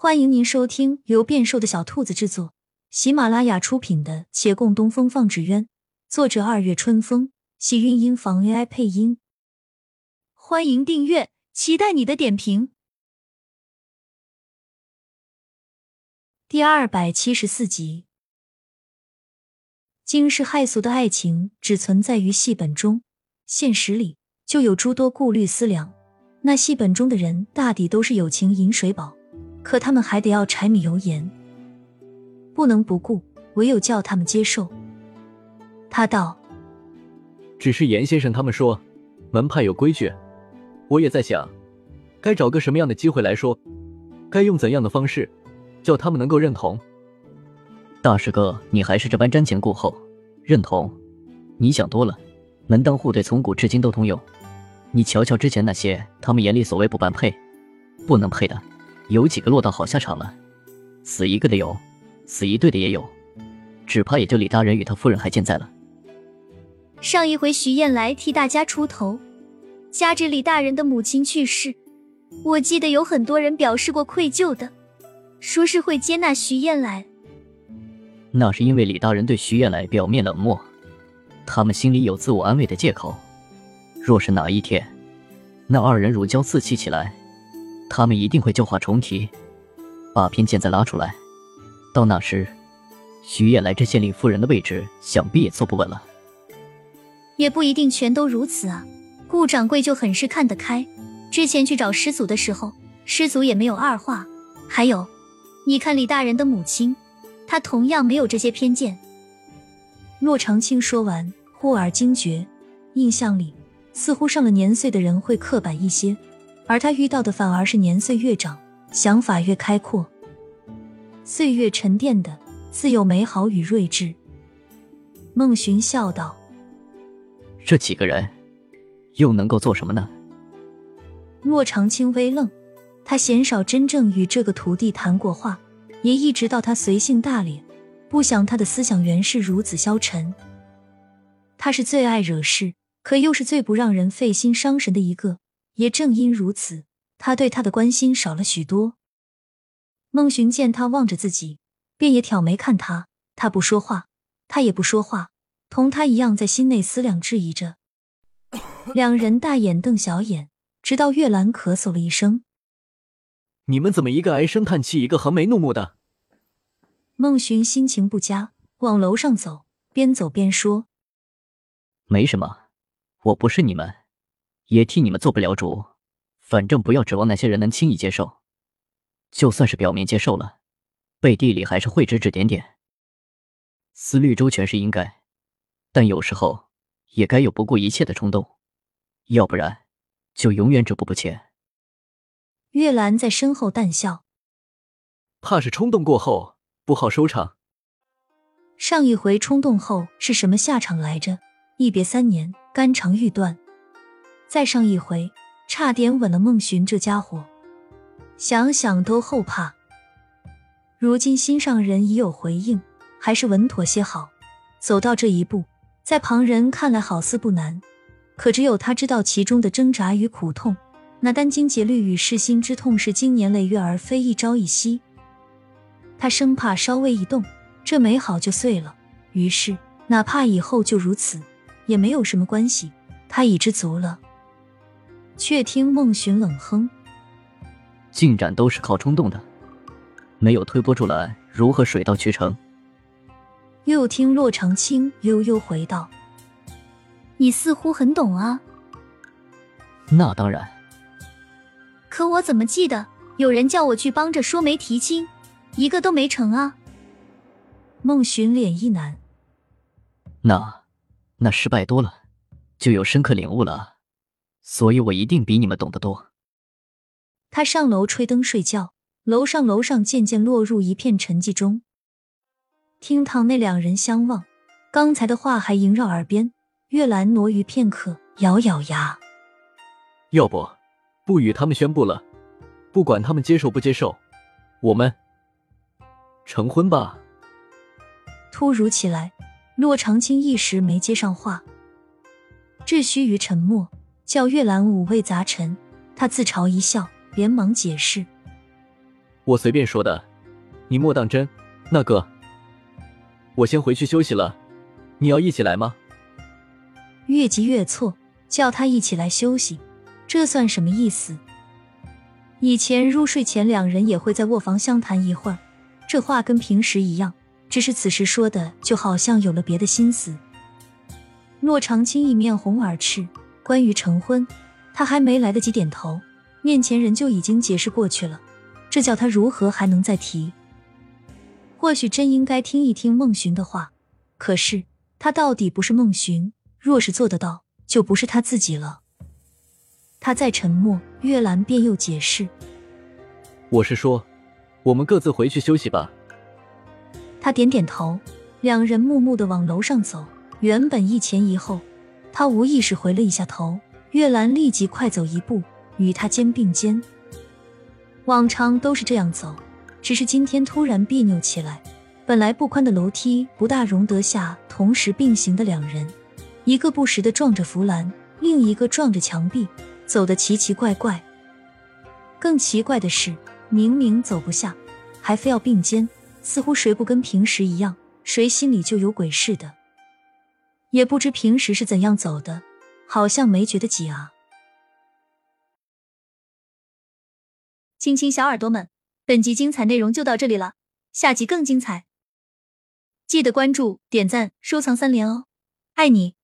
欢迎您收听由变瘦的小兔子制作、喜马拉雅出品的《且共东风放纸鸢》，作者二月春风，喜韵音房 AI 配音。欢迎订阅，期待你的点评。第二百七十四集，惊世骇俗的爱情只存在于戏本中，现实里就有诸多顾虑思量。那戏本中的人大抵都是有情饮水饱。可他们还得要柴米油盐，不能不顾，唯有叫他们接受。他道：“只是严先生他们说，门派有规矩，我也在想，该找个什么样的机会来说，该用怎样的方式，叫他们能够认同。大师哥，你还是这般瞻前顾后，认同？你想多了。门当户对从古至今都通用，你瞧瞧之前那些他们眼里所谓不般配、不能配的。”有几个落到好下场了？死一个的有，死一对的也有，只怕也就李大人与他夫人还健在了。上一回徐燕来替大家出头，加之李大人的母亲去世，我记得有很多人表示过愧疚的，说是会接纳徐燕来。那是因为李大人对徐燕来表面冷漠，他们心里有自我安慰的借口。若是哪一天，那二人如胶似漆起来。他们一定会旧话重提，把偏见再拉出来。到那时，徐燕来这县令夫人的位置，想必也坐不稳了。也不一定全都如此啊。顾掌柜就很是看得开，之前去找师祖的时候，师祖也没有二话。还有，你看李大人的母亲，她同样没有这些偏见。骆长青说完，忽而惊觉，印象里似乎上了年岁的人会刻板一些。而他遇到的反而是年岁越长、想法越开阔、岁月沉淀的自有美好与睿智。孟寻笑道：“这几个人又能够做什么呢？”骆长青微愣，他鲜少真正与这个徒弟谈过话，也一直到他随性大咧，不想他的思想原是如此消沉。他是最爱惹事，可又是最不让人费心伤神的一个。也正因如此，他对他的关心少了许多。孟寻见他望着自己，便也挑眉看他。他不说话，他也不说话，同他一样在心内思量质疑着。两人大眼瞪小眼，直到月兰咳嗽了一声：“你们怎么一个唉声叹气，一个横眉怒目的？”孟寻心情不佳，往楼上走，边走边说：“没什么，我不是你们。”也替你们做不了主，反正不要指望那些人能轻易接受。就算是表面接受了，背地里还是会指指点点。思虑周全是应该，但有时候也该有不顾一切的冲动，要不然就永远止步不前。月兰在身后淡笑，怕是冲动过后不好收场。上一回冲动后是什么下场来着？一别三年，肝肠欲断。再上一回，差点吻了孟寻这家伙，想想都后怕。如今心上人已有回应，还是稳妥些好。走到这一步，在旁人看来好似不难，可只有他知道其中的挣扎与苦痛。那殚精竭虑与噬心之痛是经年累月，而非一朝一夕。他生怕稍微一动，这美好就碎了。于是，哪怕以后就如此，也没有什么关系。他已知足了。却听孟寻冷哼：“进展都是靠冲动的，没有推波助澜，如何水到渠成？”又听洛长青悠悠回道：“你似乎很懂啊。”那当然。可我怎么记得有人叫我去帮着说媒提亲，一个都没成啊？孟寻脸一难：“那，那失败多了，就有深刻领悟了。”所以我一定比你们懂得多。他上楼吹灯睡觉，楼上楼上渐渐落入一片沉寂中。厅堂内两人相望，刚才的话还萦绕耳边。月兰挪于片刻，咬咬牙：“要不，不与他们宣布了，不管他们接受不接受，我们成婚吧。”突如其来，洛长青一时没接上话，窒息于沉默。叫月兰五味杂陈，他自嘲一笑，连忙解释：“我随便说的，你莫当真。那个，我先回去休息了，你要一起来吗？越急越错，叫他一起来休息，这算什么意思？以前入睡前两人也会在卧房相谈一会儿，这话跟平时一样，只是此时说的就好像有了别的心思。骆长青一面红耳赤，关于成婚，他还没来得及点头，面前人就已经解释过去了，这叫他如何还能再提？或许真应该听一听孟寻的话，可是他到底不是孟寻，若是做得到，就不是他自己了。他再沉默，月兰便又解释：“我是说，我们各自回去休息吧。”他点点头，两人木木的往楼上走。原本一前一后，他无意识回了一下头，月兰立即快走一步，与他肩并肩。往常都是这样走。只是今天突然别扭起来，本来不宽的楼梯不大容得下同时并行的两人，一个不时的撞着扶栏，另一个撞着墙壁，走得奇奇怪怪。更奇怪的是，明明走不下，还非要并肩，似乎谁不跟平时一样，谁心里就有鬼似的。也不知平时是怎样走的，好像没觉得挤啊。亲亲小耳朵们。本集精彩内容就到这里了，下集更精彩，记得关注、点赞、收藏三连哦，爱你！